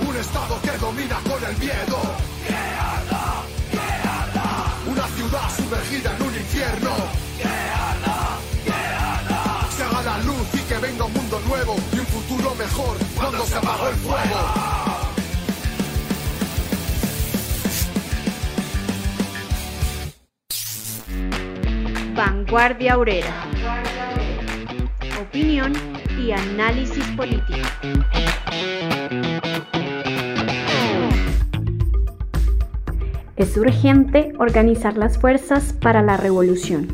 Un estado que domina con el miedo. Una ciudad sumergida en un infierno. Se haga la luz y que venga un mundo nuevo y un futuro mejor cuando se apagó el fuego. Vanguardia Obrera. Opinión y análisis político. Es urgente organizar las fuerzas para la revolución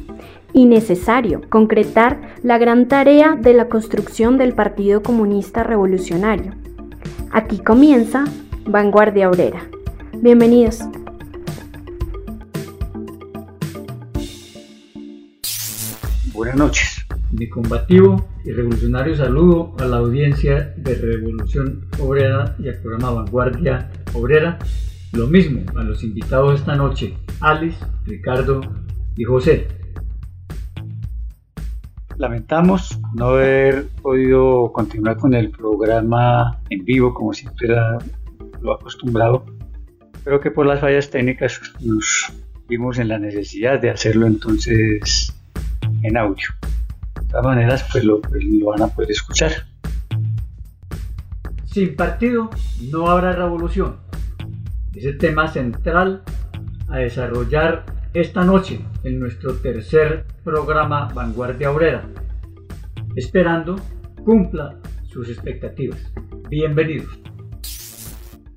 y necesario concretar la gran tarea de la construcción del Partido Comunista Revolucionario. Aquí comienza Vanguardia Obrera. Bienvenidos. Buenas noches. Mi combativo y revolucionario saludo a la audiencia de Revolución Obrera y al programa Vanguardia Obrera. Lo mismo a los invitados esta noche, Alice, Ricardo y José. Lamentamos no haber podido continuar con el programa en vivo como siempre era lo acostumbrado, pero que por las fallas técnicas nos vimos en la necesidad de hacerlo entonces en audio. Todas maneras, pues lo, pues lo van a poder escuchar. Sin partido no habrá revolución. Es el tema central a desarrollar esta noche en nuestro tercer programa Vanguardia Obrera, esperando cumpla sus expectativas. Bienvenidos.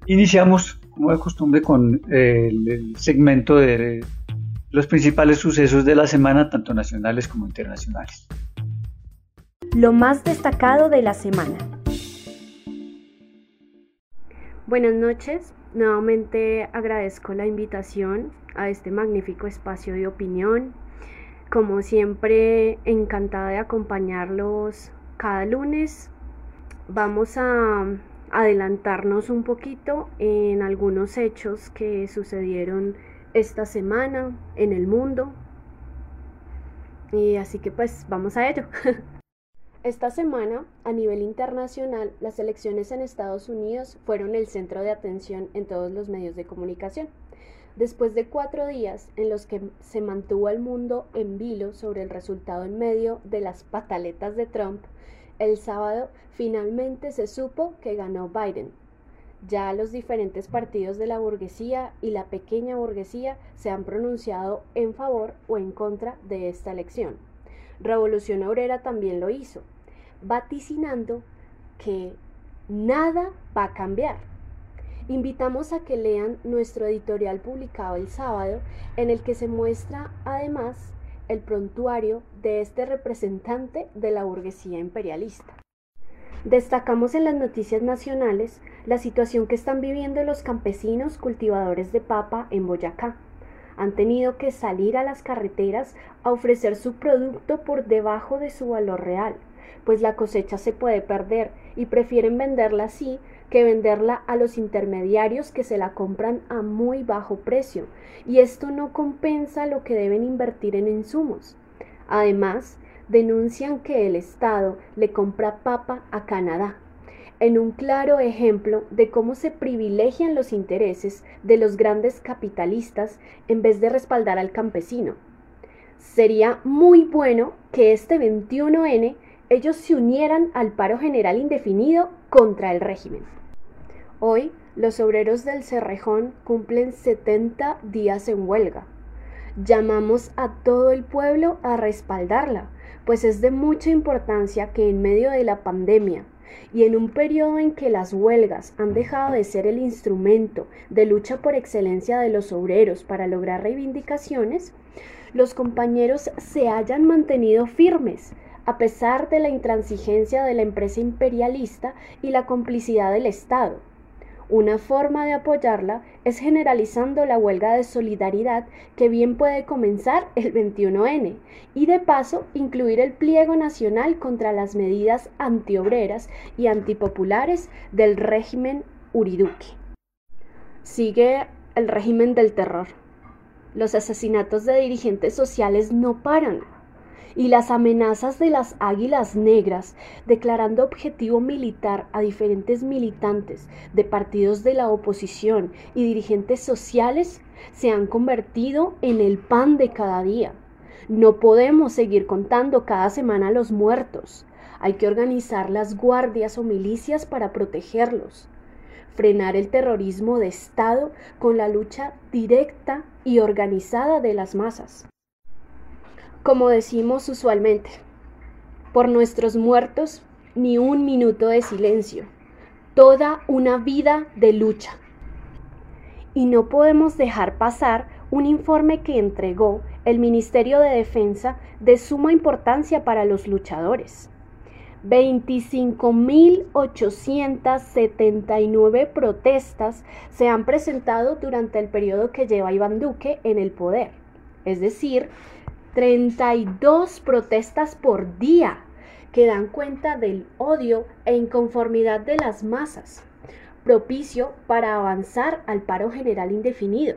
Iniciamos, como de costumbre, con el, el segmento de los principales sucesos de la semana, tanto nacionales como internacionales. Lo más destacado de la semana. Buenas noches, nuevamente agradezco la invitación a este magnífico espacio de opinión. Como siempre, encantada de acompañarlos cada lunes. Vamos a adelantarnos un poquito en algunos hechos que sucedieron esta semana en el mundo. Y así que pues vamos a ello. Esta semana, a nivel internacional, las elecciones en Estados Unidos fueron el centro de atención en todos los medios de comunicación. Después de cuatro días en los que se mantuvo el mundo en vilo sobre el resultado en medio de las pataletas de Trump, el sábado finalmente se supo que ganó Biden, ya los diferentes partidos de la burguesía y la pequeña burguesía se han pronunciado en favor o en contra de esta elección. Revolución Obrera también lo hizo, vaticinando que nada va a cambiar. Invitamos a que lean nuestro editorial publicado el sábado en el que se muestra además el prontuario de este representante de la burguesía imperialista. Destacamos en las noticias nacionales la situación que están viviendo los campesinos cultivadores de papa en Boyacá. Han tenido que salir a las carreteras a ofrecer su producto por debajo de su valor real, pues la cosecha se puede perder y prefieren venderla así que venderla a los intermediarios que se la compran a muy bajo precio, y esto no compensa lo que deben invertir en insumos. Además, denuncian que el Estado le compra papa a Canadá, en un claro ejemplo de cómo se privilegian los intereses de los grandes capitalistas en vez de respaldar al campesino. Sería muy bueno que este 21N ellos se unieran al paro general indefinido contra el régimen. Hoy, los obreros del Cerrejón cumplen 70 días en huelga. Llamamos a todo el pueblo a respaldarla, pues es de mucha importancia que en medio de la pandemia y en un periodo en que las huelgas han dejado de ser el instrumento de lucha por excelencia de los obreros para lograr reivindicaciones, los compañeros se hayan mantenido firmes a pesar de la intransigencia de la empresa imperialista y la complicidad del Estado. Una forma de apoyarla es generalizando la huelga de solidaridad que bien puede comenzar el 21N y de paso incluir el pliego nacional contra las medidas antiobreras y antipopulares del régimen Uriduque. Sigue el régimen del terror. Los asesinatos de dirigentes sociales no paran y las amenazas de las águilas negras, declarando objetivo militar a diferentes militantes de partidos de la oposición y dirigentes sociales, se han convertido en el pan de cada día. No podemos seguir contando cada semana los muertos. Hay que organizar las guardias o milicias para protegerlos. Frenar el terrorismo de Estado con la lucha directa y organizada de las masas como decimos usualmente, por nuestros muertos ni un minuto de silencio, toda una vida de lucha. Y no podemos dejar pasar un informe que entregó el Ministerio de Defensa de suma importancia para los luchadores. 25.879 protestas se han presentado durante el periodo que lleva Iván Duque en el poder, es decir, 32 protestas por día que dan cuenta del odio e inconformidad de las masas, propicio para avanzar al paro general indefinido.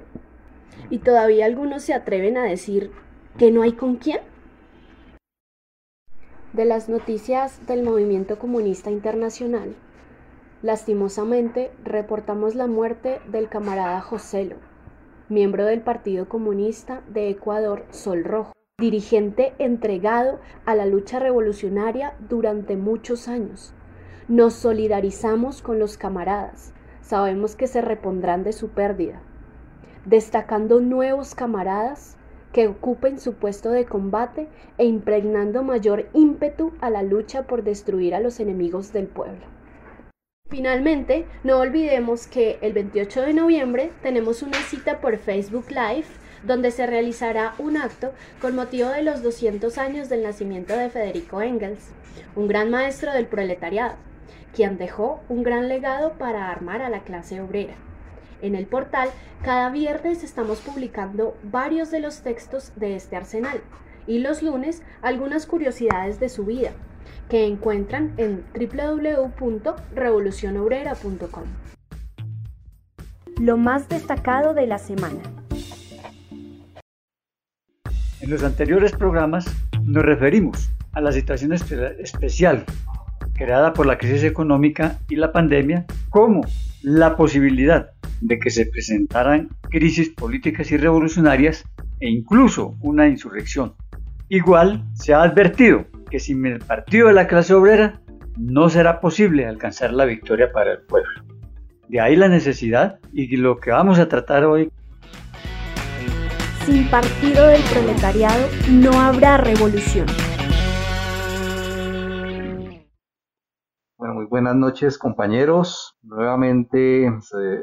Y todavía algunos se atreven a decir que no hay con quién. De las noticias del movimiento comunista internacional, lastimosamente reportamos la muerte del camarada Joselo, miembro del Partido Comunista de Ecuador Sol Rojo dirigente entregado a la lucha revolucionaria durante muchos años. Nos solidarizamos con los camaradas, sabemos que se repondrán de su pérdida, destacando nuevos camaradas que ocupen su puesto de combate e impregnando mayor ímpetu a la lucha por destruir a los enemigos del pueblo. Finalmente, no olvidemos que el 28 de noviembre tenemos una cita por Facebook Live donde se realizará un acto con motivo de los 200 años del nacimiento de Federico Engels, un gran maestro del proletariado, quien dejó un gran legado para armar a la clase obrera. En el portal, cada viernes estamos publicando varios de los textos de este arsenal y los lunes algunas curiosidades de su vida que encuentran en www.revolucionobrera.com. Lo más destacado de la semana. En los anteriores programas nos referimos a la situación especial creada por la crisis económica y la pandemia como la posibilidad de que se presentaran crisis políticas y revolucionarias e incluso una insurrección. Igual se ha advertido que sin el partido de la clase obrera no será posible alcanzar la victoria para el pueblo. De ahí la necesidad y lo que vamos a tratar hoy sin partido del proletariado no habrá revolución. Bueno, muy buenas noches compañeros. Nuevamente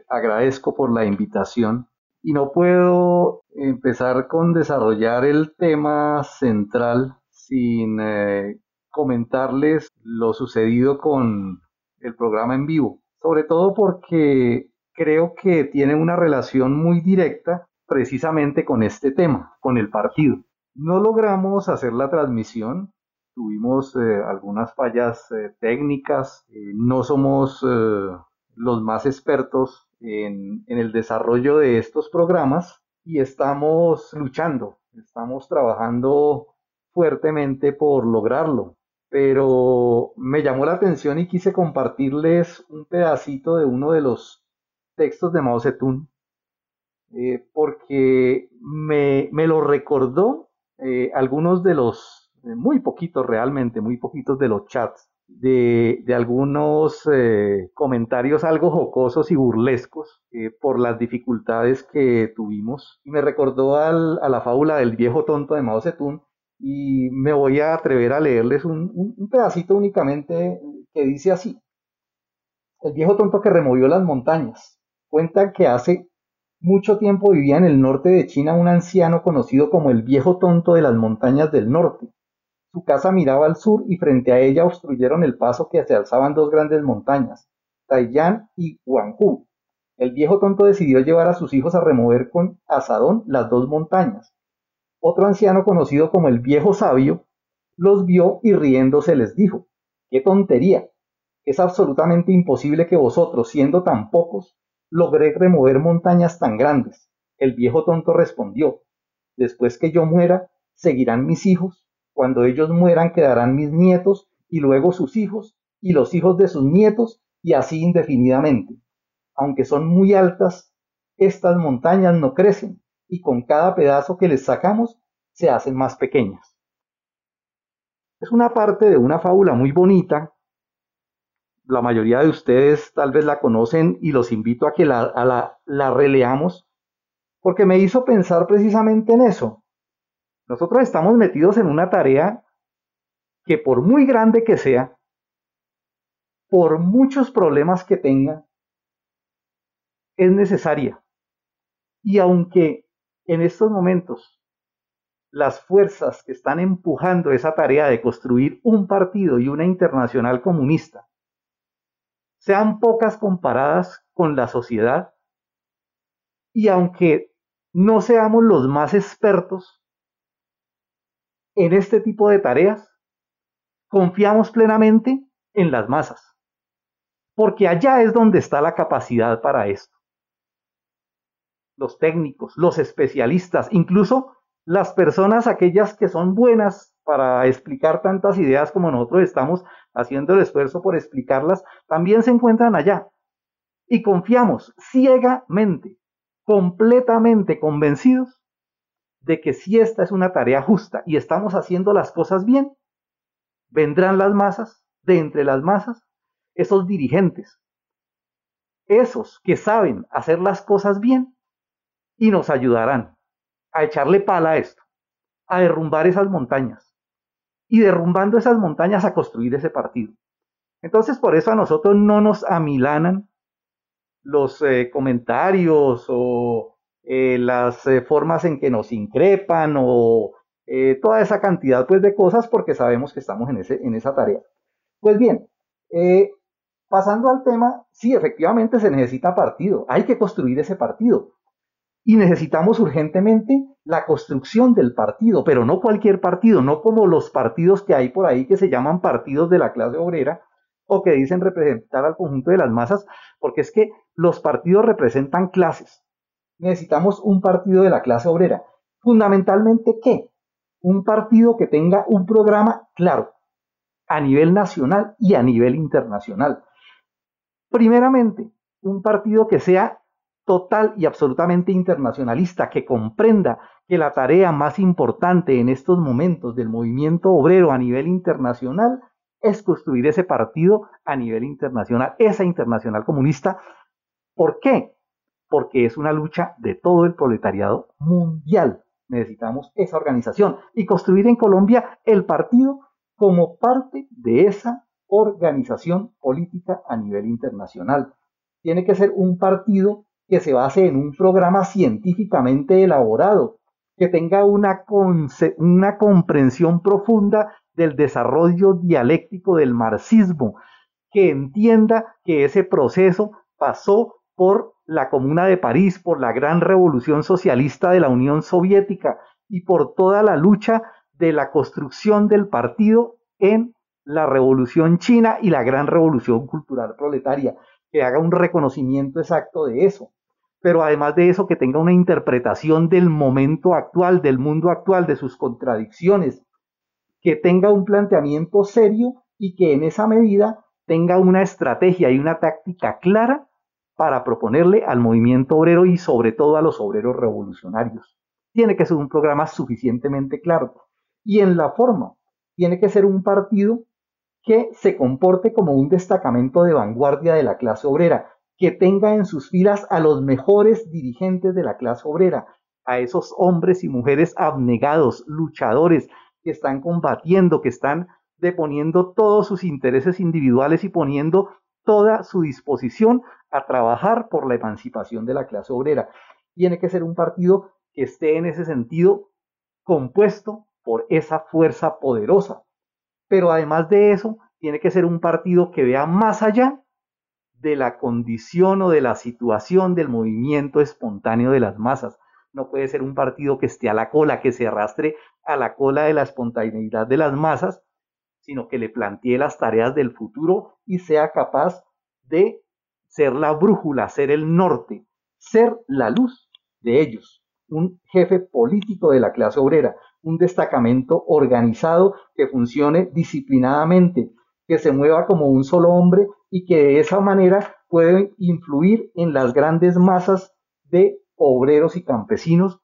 agradezco por la invitación y no puedo empezar con desarrollar el tema central sin eh, comentarles lo sucedido con el programa en vivo, sobre todo porque creo que tiene una relación muy directa precisamente con este tema, con el partido. No logramos hacer la transmisión, tuvimos eh, algunas fallas eh, técnicas, eh, no somos los más expertos en, en el desarrollo de estos programas y estamos luchando, estamos trabajando fuertemente por lograrlo. Pero me llamó la atención y quise compartirles un pedacito de uno de los textos de Mao Zedong eh, porque me, me, lo recordó eh, algunos de los, eh, muy poquitos realmente, muy poquitos de los chats, de, de algunos comentarios algo jocosos y burlescos por las dificultades que tuvimos. Y me recordó al, a la fábula del viejo tonto de Mao Zedong y me voy a atrever a leerles un, un pedacito únicamente que dice así. El viejo tonto que removió las montañas. Cuenta que hace mucho tiempo vivía en el norte de China un anciano conocido como el viejo tonto de las montañas del norte. Su casa miraba al sur y frente a ella obstruyeron el paso que se alzaban dos grandes montañas, Taiyan y Guanghu. El viejo tonto decidió llevar a sus hijos a remover con asadón las dos montañas. Otro anciano conocido como el viejo sabio los vio y riéndose les dijo, ¡qué tontería! Es absolutamente imposible que vosotros, siendo tan pocos, logré remover montañas tan grandes. El viejo tonto respondió, después que yo muera, seguirán mis hijos Cuando ellos mueran quedarán mis nietos y luego sus hijos y los hijos de sus nietos y así indefinidamente. Aunque son muy altas, estas montañas no crecen y con cada pedazo que les sacamos se hacen más pequeñas. Es una parte de una fábula muy bonita. La mayoría de ustedes tal vez la conocen y los invito a que la, la, releamos porque me hizo pensar precisamente en eso. Nosotros estamos metidos en una tarea que por muy grande que sea, por muchos problemas que tenga, es necesaria. Y aunque en estos momentos las fuerzas que están empujando esa tarea de construir un partido y una internacional comunista sean pocas comparadas con la sociedad, y aunque no seamos los más expertos en este tipo de tareas, confiamos plenamente en las masas, porque allá es donde está la capacidad para esto. Los técnicos, los especialistas, incluso las personas aquellas que son buenas para explicar tantas ideas como nosotros estamos haciendo el esfuerzo por explicarlas, también se encuentran allá. Y confiamos ciegamente, completamente convencidos de que si esta es una tarea justa y estamos haciendo las cosas bien, vendrán las masas, de entre las masas, esos dirigentes, esos que saben hacer las cosas bien y nos ayudarán a echarle pala a esto, a derrumbar esas montañas y derrumbando esas montañas a construir ese partido. Entonces por eso a nosotros no nos amilanan los eh, comentarios o eh, las eh, formas en que nos increpan o toda esa cantidad pues, de cosas porque sabemos que estamos en, ese, en esa tarea. Pues bien, pasando al tema, sí, efectivamente se necesita partido, hay que construir ese partido. Y necesitamos urgentemente la construcción del partido, pero no cualquier partido, no como los partidos que hay por ahí que se llaman partidos de la clase obrera o que dicen representar al conjunto de las masas, porque es que los partidos representan clases. Necesitamos un partido de la clase obrera. Fundamentalmente, ¿qué? un partido que tenga un programa claro a nivel nacional y a nivel internacional. Primeramente, un partido que sea total y absolutamente internacionalista, que comprenda que la tarea más importante en estos momentos del movimiento obrero a nivel internacional es construir ese partido a nivel internacional, esa internacional comunista. ¿Por qué? Porque es una lucha de todo el proletariado mundial necesitamos esa organización y construir en Colombia el partido como parte de esa organización política a nivel internacional. Tiene que ser un partido que se base en un programa científicamente elaborado, que tenga una, una comprensión profunda del desarrollo dialéctico del marxismo, que entienda que ese proceso pasó por la Comuna de París, por la gran revolución socialista de la Unión Soviética y por toda la lucha de la construcción del partido en la Revolución China y la gran revolución cultural proletaria, que haga un reconocimiento exacto de eso, pero además de eso que tenga una interpretación del momento actual, del mundo actual, de sus contradicciones, que tenga un planteamiento serio y que en esa medida tenga una estrategia y una táctica clara para proponerle al movimiento obrero y sobre todo a los obreros revolucionarios. Tiene que ser un programa suficientemente claro. Y en la forma, tiene que ser un partido que se comporte como un destacamento de vanguardia de la clase obrera, que tenga en sus filas a los mejores dirigentes de la clase obrera, a esos hombres y mujeres abnegados, luchadores, que están combatiendo, que están deponiendo todos sus intereses individuales y poniendo toda su disposición a trabajar por la emancipación de la clase obrera. Tiene que ser un partido que esté en ese sentido compuesto por esa fuerza poderosa. Pero además de eso, tiene que ser un partido que vea más allá de la condición o de la situación del movimiento espontáneo de las masas. No puede ser un partido que esté a la cola, que se arrastre a la cola de la espontaneidad de las masas, sino que le plantee las tareas del futuro y sea capaz de ser la brújula, ser el norte, ser la luz de ellos, un jefe político de la clase obrera, un destacamento organizado que funcione disciplinadamente, que se mueva como un solo hombre y que de esa manera puede influir en las grandes masas de obreros y campesinos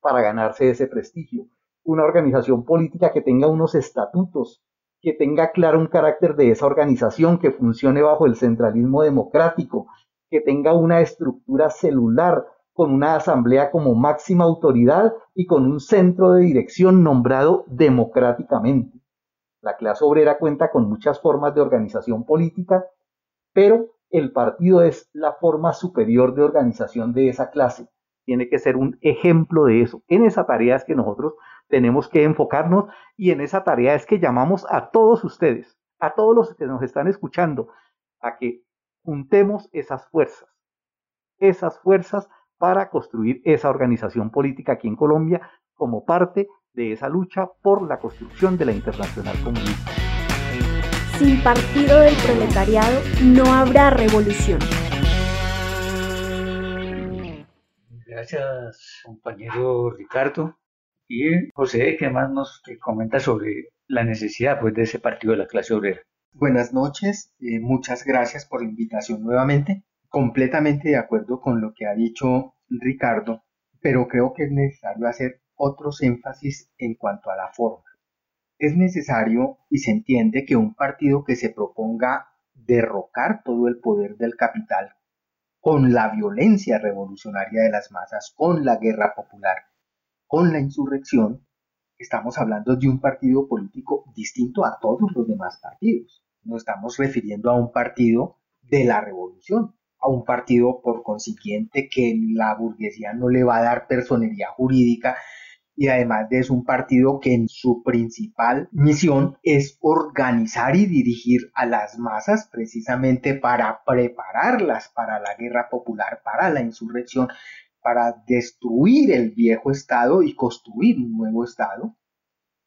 para ganarse ese prestigio. Una organización política que tenga unos estatutos, que tenga claro un carácter de esa organización, que funcione bajo el centralismo democrático, que tenga una estructura celular con una asamblea como máxima autoridad y con un centro de dirección nombrado democráticamente. La clase obrera cuenta con muchas formas de organización política, pero el partido es la forma superior de organización de esa clase. Tiene que ser un ejemplo de eso. En esa tarea es que nosotros tenemos que enfocarnos y en esa tarea es que llamamos a todos ustedes, a todos los que nos están escuchando, a que juntemos esas fuerzas, esas fuerzas para construir esa organización política aquí en Colombia como parte de esa lucha por la construcción de la internacional comunista. Sin partido del proletariado no habrá revolución. Gracias, compañero Ricardo. Y José, ¿qué más nos comenta sobre la necesidad pues, de ese partido de la clase obrera? Buenas noches, eh, muchas gracias por la invitación nuevamente. Completamente de acuerdo con lo que ha dicho Ricardo, pero creo que es necesario hacer otros énfasis en cuanto a la forma. Es necesario y se entiende que un partido que se proponga derrocar todo el poder del capital con la violencia revolucionaria de las masas, con la guerra popular, con la insurrección, estamos hablando de un partido político distinto a todos los demás partidos. No estamos refiriendo a un partido de la revolución, a un partido por consiguiente que la burguesía no le va a dar personería jurídica y además de es un partido que en su principal misión es organizar y dirigir a las masas precisamente para prepararlas para la guerra popular, para la insurrección, para destruir el viejo Estado y construir un nuevo Estado.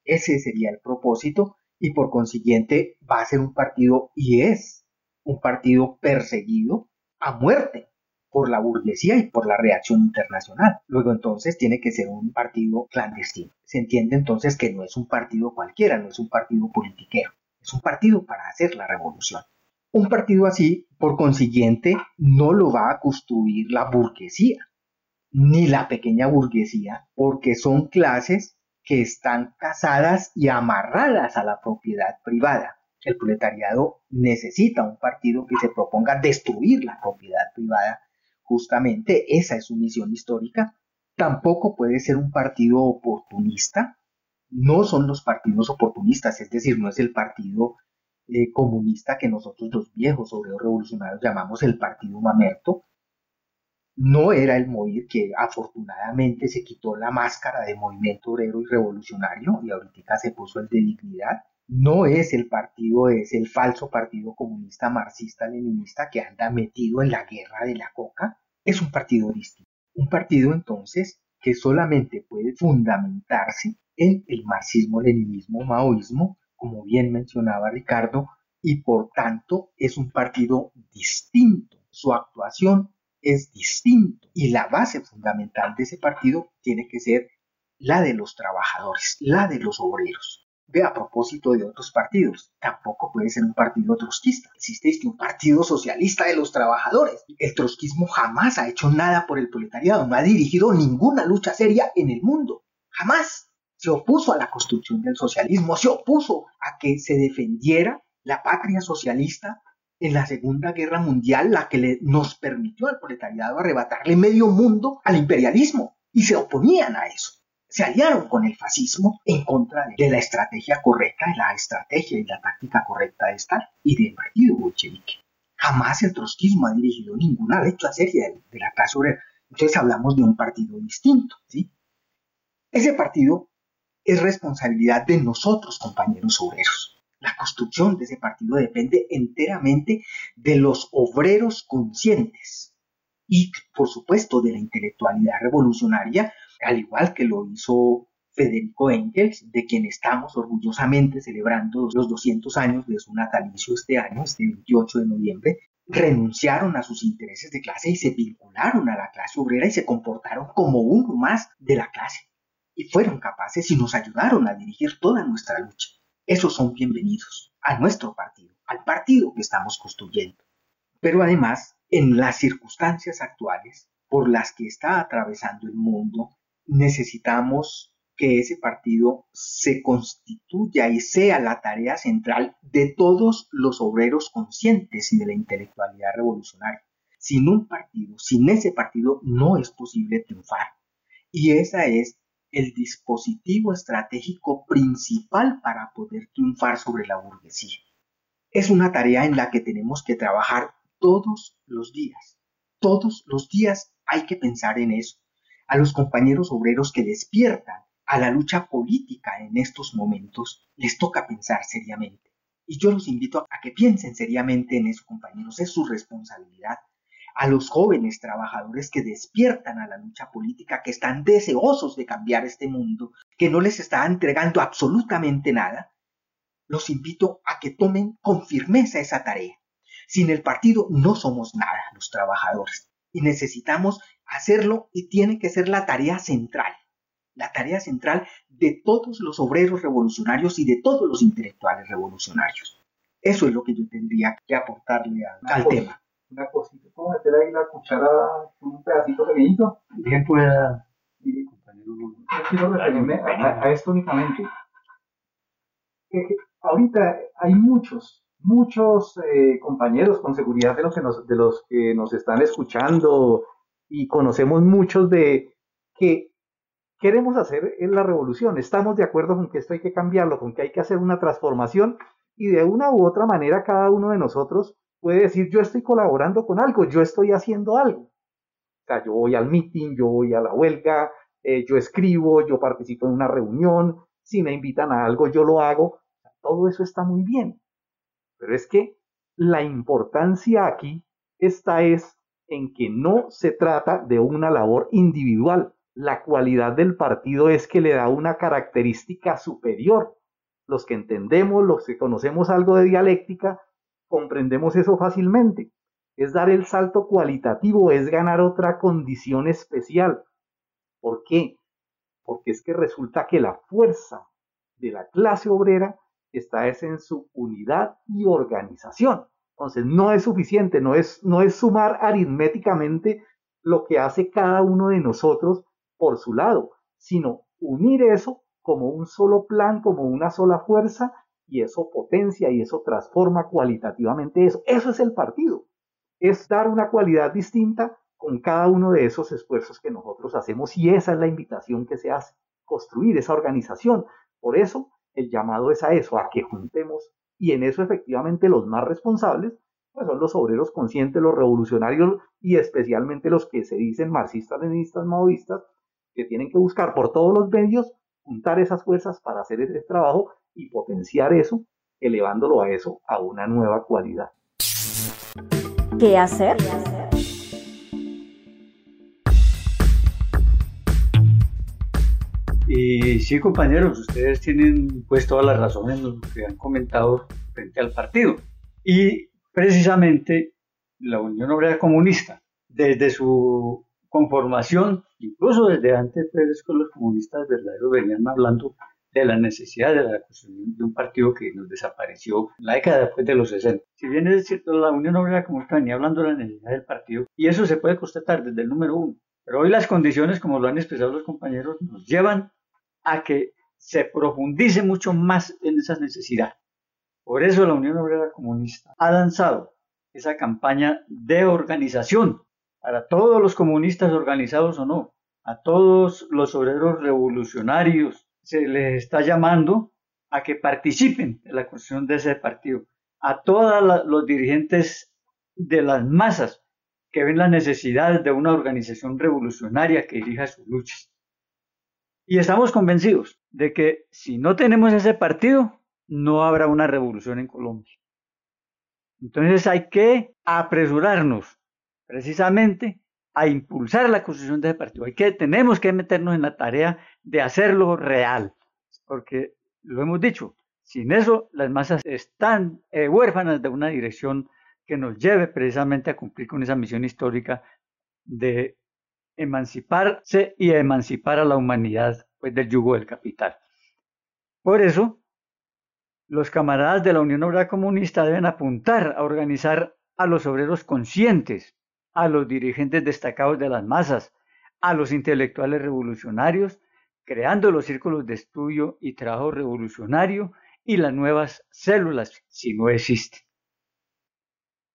Ese sería el propósito y por consiguiente va a ser un partido y es un partido perseguido a muerte por la burguesía y por la reacción internacional. Luego entonces tiene que ser un partido clandestino. Se entiende entonces que no es un partido cualquiera, no es un partido politiquero, es un partido para hacer la revolución. Un partido así, por consiguiente, no lo va a construir la burguesía, ni la pequeña burguesía, porque son clases que están casadas y amarradas a la propiedad privada. El proletariado necesita un partido que se proponga destruir la propiedad privada Justamente esa es su misión histórica. Tampoco puede ser un partido oportunista. No son los partidos oportunistas, es decir, no es el partido eh, comunista que nosotros los viejos obreros revolucionarios llamamos el partido mamerto. No era el MOIR que afortunadamente se quitó la máscara de movimiento obrero y revolucionario y ahorita se puso el de dignidad no es el partido, es el falso partido comunista marxista-leninista que anda metido en la guerra de la coca, es un partido distinto. Un partido entonces que solamente puede fundamentarse en el marxismo-leninismo, maoísmo, como bien mencionaba Ricardo, y por tanto es un partido distinto. Su actuación es distinto y la base fundamental de ese partido tiene que ser la de los trabajadores, la de los obreros. Ve a propósito de otros partidos, tampoco puede ser un partido trotskista. Existe un partido socialista de los trabajadores. El trotskismo jamás ha hecho nada por el proletariado, no ha dirigido ninguna lucha seria en el mundo. Jamás se opuso a la construcción del socialismo, se opuso a que se defendiera la patria socialista en la Segunda Guerra Mundial, la que nos permitió al proletariado arrebatarle medio mundo al imperialismo, y se oponían a eso se aliaron con el fascismo en contra de la estrategia correcta, de la estrategia y la táctica correcta de Stalin y del partido bolchevique. Jamás el trotskismo ha dirigido ninguna lucha seria de, la clase obrera. Entonces hablamos de un partido distinto. ¿sí? Ese partido es responsabilidad de nosotros, compañeros obreros. La construcción de ese partido depende enteramente de los obreros conscientes y, por supuesto, de la intelectualidad revolucionaria al igual que lo hizo Federico Engels, de quien estamos orgullosamente celebrando los 200 años de su natalicio este año, este 28 de noviembre, renunciaron a sus intereses de clase y se vincularon a la clase obrera y se comportaron como uno más de la clase. y fueron capaces y nos ayudaron a dirigir toda nuestra lucha. Esos son bienvenidos a nuestro partido, al partido que estamos construyendo. Pero además, en las circunstancias actuales por las que está atravesando el mundo, necesitamos que ese partido se constituya y sea la tarea central de todos los obreros conscientes y de la intelectualidad revolucionaria. Sin un partido, sin ese partido, no es posible triunfar. Y ese es el dispositivo estratégico principal para poder triunfar sobre la burguesía. Es una tarea en la que tenemos que trabajar todos los días. Todos los días hay que pensar en eso. A los compañeros obreros que despiertan a la lucha política en estos momentos, les toca pensar seriamente. Y yo los invito a que piensen seriamente en eso, compañeros. Es su responsabilidad a los jóvenes trabajadores que despiertan a la lucha política, que están deseosos de cambiar este mundo, que no les está entregando absolutamente nada, los invito a que tomen con firmeza esa tarea. Sin el partido no somos nada los trabajadores y necesitamos hacerlo y tiene que ser la tarea central, la tarea central de todos los obreros revolucionarios y de todos los intelectuales revolucionarios. Eso es lo que yo tendría que aportarle al, tema una cosita, ¿puedo meter ahí la cuchara con un pedacito pequeñito? Bien pueda, compañero. Yo quiero referirme a, esto únicamente. ahorita hay muchos, muchos eh, compañeros con seguridad de los, que nos, de los que nos están escuchando y conocemos muchos de que queremos hacer la revolución. Estamos de acuerdo con que esto hay que cambiarlo, con que hay que hacer una transformación y de una u otra manera cada uno de nosotros puede decir, yo estoy colaborando con algo, yo estoy haciendo algo. O sea, yo voy al meeting, yo voy a la huelga, eh, yo escribo, yo participo en una reunión, si me invitan a algo, yo lo hago. Todo eso está muy bien. Pero es que la importancia aquí está es en que no se trata de una labor individual. La cualidad del partido es que le da una característica superior. Los que entendemos, los que conocemos algo de dialéctica, comprendemos eso fácilmente. Es dar el salto cualitativo, es ganar otra condición especial. ¿Por qué? Porque es que resulta que la fuerza de la clase obrera está es en su unidad y organización. Entonces no es suficiente, no es, no es sumar aritméticamente lo que hace cada uno de nosotros por su lado, sino unir eso como un solo plan, como una sola fuerza y eso potencia y eso transforma cualitativamente eso. Eso es el partido. Es dar una cualidad distinta con cada uno de esos esfuerzos que nosotros hacemos y esa es la invitación que se hace, construir esa organización. Por eso el llamado es a eso, a que juntemos y en eso efectivamente los más responsables pues son los obreros conscientes, los revolucionarios y especialmente los que se dicen marxistas, leninistas, maoístas, que tienen que buscar por todos los medios juntar esas fuerzas para hacer ese trabajo y potenciar eso, elevándolo a eso a una nueva cualidad. ¿Qué hacer? Y sí, compañeros, ustedes tienen pues todas las razones que han comentado frente al partido. Y precisamente la Unión Obrera Comunista, desde su conformación, incluso desde antes, pues, con los comunistas verdaderos venían hablando de la necesidad de la construcción de un partido que nos desapareció en la década después de los 60. Si bien es cierto, la Unión Obrera Comunista venía hablando de la necesidad del partido, y eso se puede constatar desde el número uno. Pero hoy las condiciones, como lo han expresado los compañeros, nos llevan a que se profundice mucho más en esa necesidad. Por eso la Unión Obrera Comunista ha lanzado esa campaña de organización para todos los comunistas organizados o no, a todos los obreros revolucionarios se les está llamando a que participen en la construcción de ese partido, a todos los dirigentes de las masas que ven la necesidad de una organización revolucionaria que dirija sus luchas. Y estamos convencidos de que si no tenemos ese partido, no habrá una revolución en Colombia. Entonces hay que apresurarnos precisamente a impulsar la construcción de ese partido. Hay que, tenemos que meternos en la tarea de hacerlo real, porque lo hemos dicho, sin eso las masas están eh, huérfanas de una dirección que nos lleve precisamente a cumplir con esa misión histórica de emanciparse y emancipar a la humanidad pues, del yugo del capital. Por eso, los camaradas de la Unión Obrera Comunista deben apuntar a organizar a los obreros conscientes, a los dirigentes destacados de las masas, a los intelectuales revolucionarios, creando los círculos de estudio y trabajo revolucionario y las nuevas células, si no existen.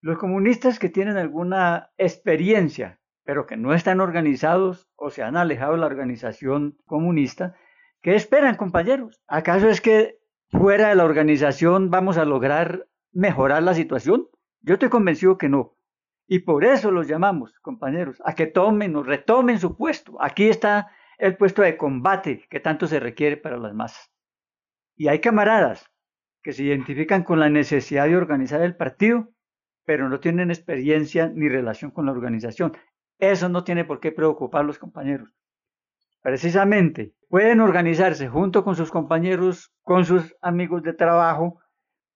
Los comunistas que tienen alguna experiencia, pero que no están organizados o se han alejado de la organización comunista, ¿qué esperan, compañeros? ¿Acaso es que fuera de la organización vamos a lograr mejorar la situación? Yo estoy convencido que no. Y por eso los llamamos, compañeros, a que tomen o retomen su puesto. Aquí está el puesto de combate que tanto se requiere para las masas. Y hay camaradas que se identifican con la necesidad de organizar el partido, pero no tienen experiencia ni relación con la organización. Eso no tiene por qué preocupar a los compañeros. Precisamente, pueden organizarse junto con sus compañeros, con sus amigos de trabajo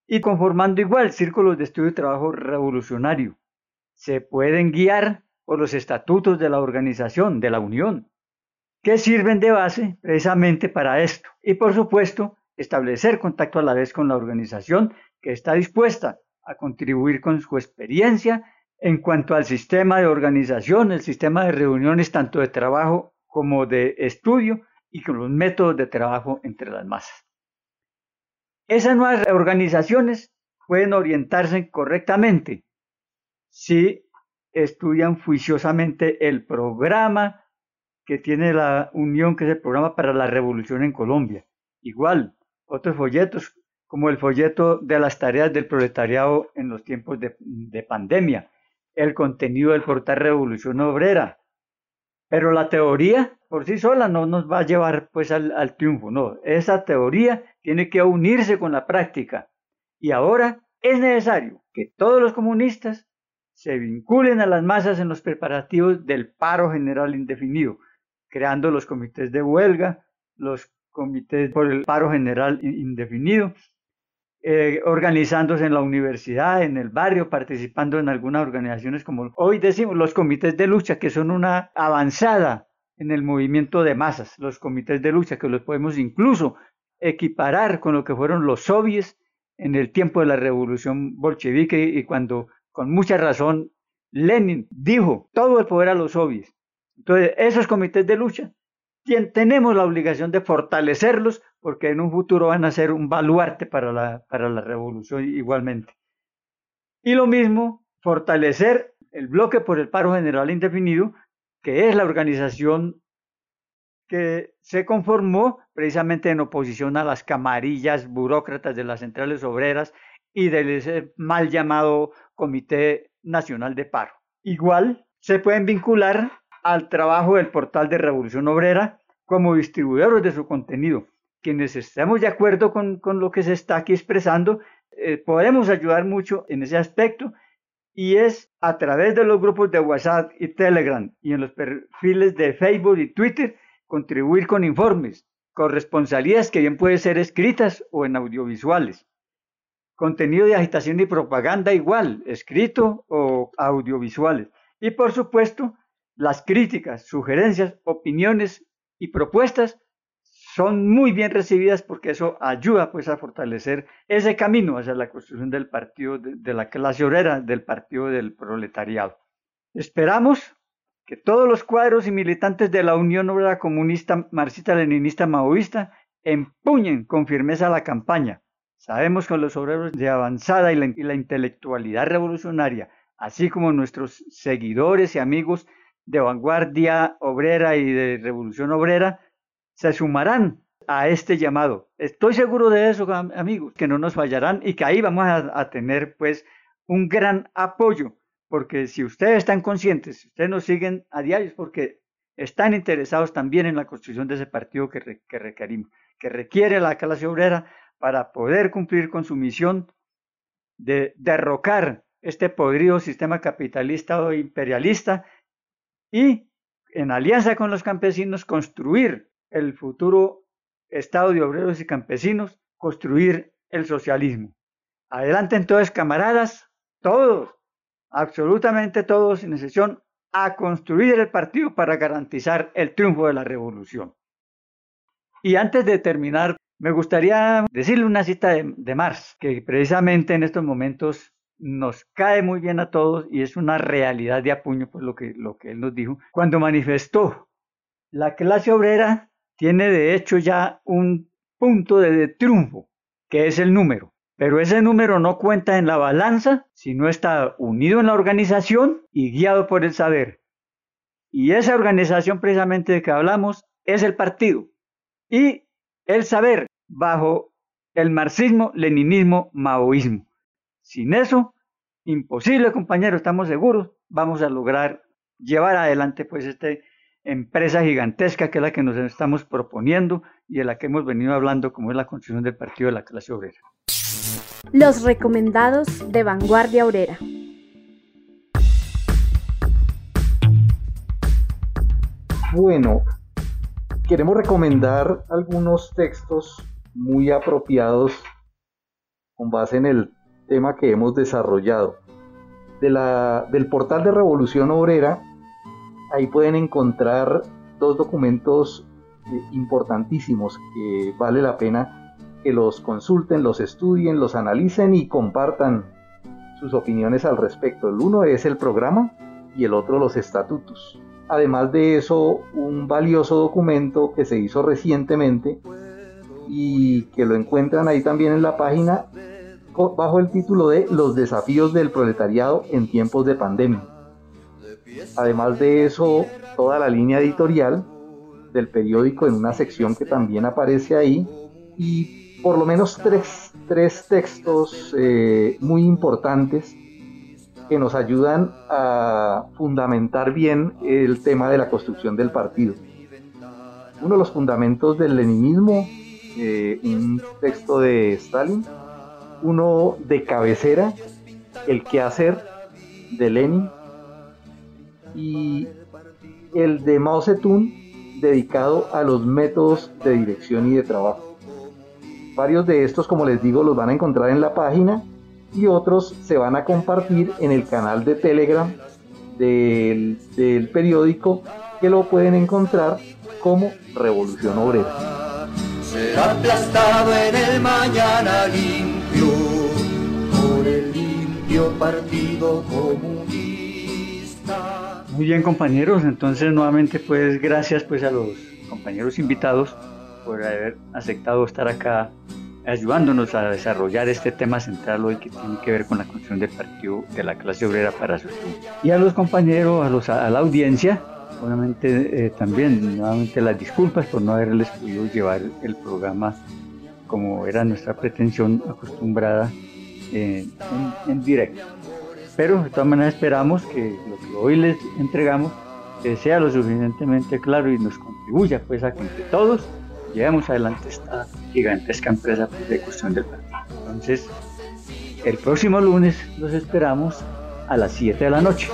y conformando igual círculos de estudio y trabajo revolucionario. Se pueden guiar por los estatutos de la organización, de la Unión, que sirven de base precisamente para esto. Y por supuesto, establecer contacto a la vez con la organización que está dispuesta a contribuir con su experiencia en cuanto al sistema de organización, el sistema de reuniones tanto de trabajo como de estudio y con los métodos de trabajo entre las masas. Esas nuevas organizaciones pueden orientarse correctamente si estudian juiciosamente el programa que tiene la Unión, que es el programa para la revolución en Colombia. Igual, otros folletos, como el folleto de las tareas del proletariado en los tiempos de, pandemia, el contenido del portal Revolución Obrera. Pero la teoría por sí sola no nos va a llevar pues al, al triunfo, no. Esa teoría tiene que unirse con la práctica. Y ahora es necesario que todos los comunistas se vinculen a las masas en los preparativos del paro general indefinido, creando los comités de huelga, los comités por el paro general indefinido, eh, organizándose en la universidad, en el barrio, participando en algunas organizaciones como hoy decimos los comités de lucha, que son una avanzada en el movimiento de masas, los comités de lucha, que los podemos incluso equiparar con lo que fueron los soviets en el tiempo de la revolución bolchevique y cuando con mucha razón Lenin dijo todo el poder a los soviets. Entonces, esos comités de lucha tenemos la obligación de fortalecerlos porque en un futuro van a ser un baluarte para la, para la revolución igualmente. Y lo mismo, fortalecer el bloque por el paro general indefinido, que es la organización que se conformó precisamente en oposición a las camarillas burócratas de las centrales obreras y del mal llamado Comité Nacional de Paro. Igual se pueden vincular al trabajo del portal de Revolución Obrera como distribuidores de su contenido. Quienes estemos de acuerdo con, lo que se está aquí expresando, eh, podemos ayudar mucho en ese aspecto y es a través de los grupos de WhatsApp y Telegram y en los perfiles de Facebook y Twitter contribuir con informes, corresponsalías que bien pueden ser escritas o en audiovisuales. Contenido de agitación y propaganda igual, escrito o audiovisuales. Y por supuesto, las críticas, sugerencias, opiniones y propuestas son muy bien recibidas porque eso ayuda pues a fortalecer ese camino hacia la construcción del partido de, la clase obrera, del partido del proletariado. Esperamos que todos los cuadros y militantes de la Unión Obrera Comunista Marxista-Leninista Maoísta empuñen con firmeza la campaña. Sabemos que los obreros de avanzada y la intelectualidad revolucionaria, así como nuestros seguidores y amigos de vanguardia obrera y de revolución obrera se sumarán a este llamado. Estoy seguro de eso, amigos, que no nos fallarán y que ahí vamos a, tener pues un gran apoyo, porque si ustedes están conscientes, si ustedes nos siguen a diario, porque están interesados también en la construcción de ese partido que, que requerimos, que requiere la clase obrera para poder cumplir con su misión de derrocar este podrido sistema capitalista o imperialista y, en alianza con los campesinos, construir el futuro Estado de obreros y campesinos, construir el socialismo. Adelante entonces, camaradas, todos, absolutamente todos, sin excepción, a construir el partido para garantizar el triunfo de la revolución. Y antes de terminar, me gustaría decirle una cita de, de Marx, que precisamente en estos momentos nos cae muy bien a todos y es una realidad de apuño, pues lo que, lo que él nos dijo, cuando manifestó, la clase obrera tiene de hecho ya un punto de triunfo, que es el número. Pero ese número no cuenta en la balanza si no está unido en la organización y guiado por el saber. Y esa organización precisamente de que hablamos es el partido. Y el saber bajo el marxismo, leninismo, maoísmo. Sin eso, imposible, compañero, estamos seguros, vamos a lograr llevar adelante pues esta empresa gigantesca que es la que nos estamos proponiendo y de la que hemos venido hablando como es la construcción del Partido de la Clase Obrera. Los recomendados de Vanguardia Obrera. Bueno, queremos recomendar algunos textos muy apropiados con base en el tema que hemos desarrollado. De la, del portal de Revolución Obrera, ahí pueden encontrar dos documentos eh, importantísimos que vale la pena que los consulten, los estudien, los analicen y compartan sus opiniones al respecto. El uno es el programa y el otro los estatutos. Además de eso, un valioso documento que se hizo recientemente y que lo encuentran ahí también en la página bajo el título de Los desafíos del proletariado en tiempos de pandemia. Además de eso, toda la línea editorial del periódico en una sección que también aparece ahí y por lo menos tres, textos eh, muy importantes que nos ayudan a fundamentar bien el tema de la construcción del partido. Uno de los fundamentos del leninismo, eh, un texto de Stalin, uno de cabecera, el quehacer de Lenin, y el de Mao Zedong dedicado a los métodos de dirección y de trabajo. Varios de estos, como les digo, los van a encontrar en la página y otros se van a compartir en el canal de Telegram del, periódico que lo pueden encontrar como Revolución Obrera. Será aplastado en el mañana limpio por el limpio partido comunista. Muy bien compañeros, entonces nuevamente pues gracias pues a los compañeros invitados por haber aceptado estar acá ayudándonos a desarrollar este tema central hoy que tiene que ver con la construcción del partido de la clase obrera para su Y a los compañeros, a, los, a la audiencia, obviamente eh, también nuevamente las disculpas por no haberles podido llevar el programa como era nuestra pretensión acostumbrada en, directo. Pero de todas maneras esperamos que lo que hoy les entregamos sea lo suficientemente claro y nos contribuya pues a que entre todos llevemos adelante esta gigantesca empresa de cuestión del partido. Entonces, el próximo lunes los esperamos a las 7 de la noche.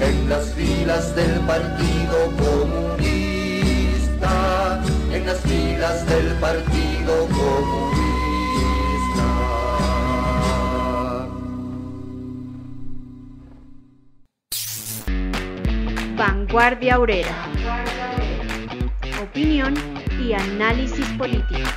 En las filas del Partido Comunista, en las filas del Partido Comunista. Vanguardia Obrera. Opinión y análisis político.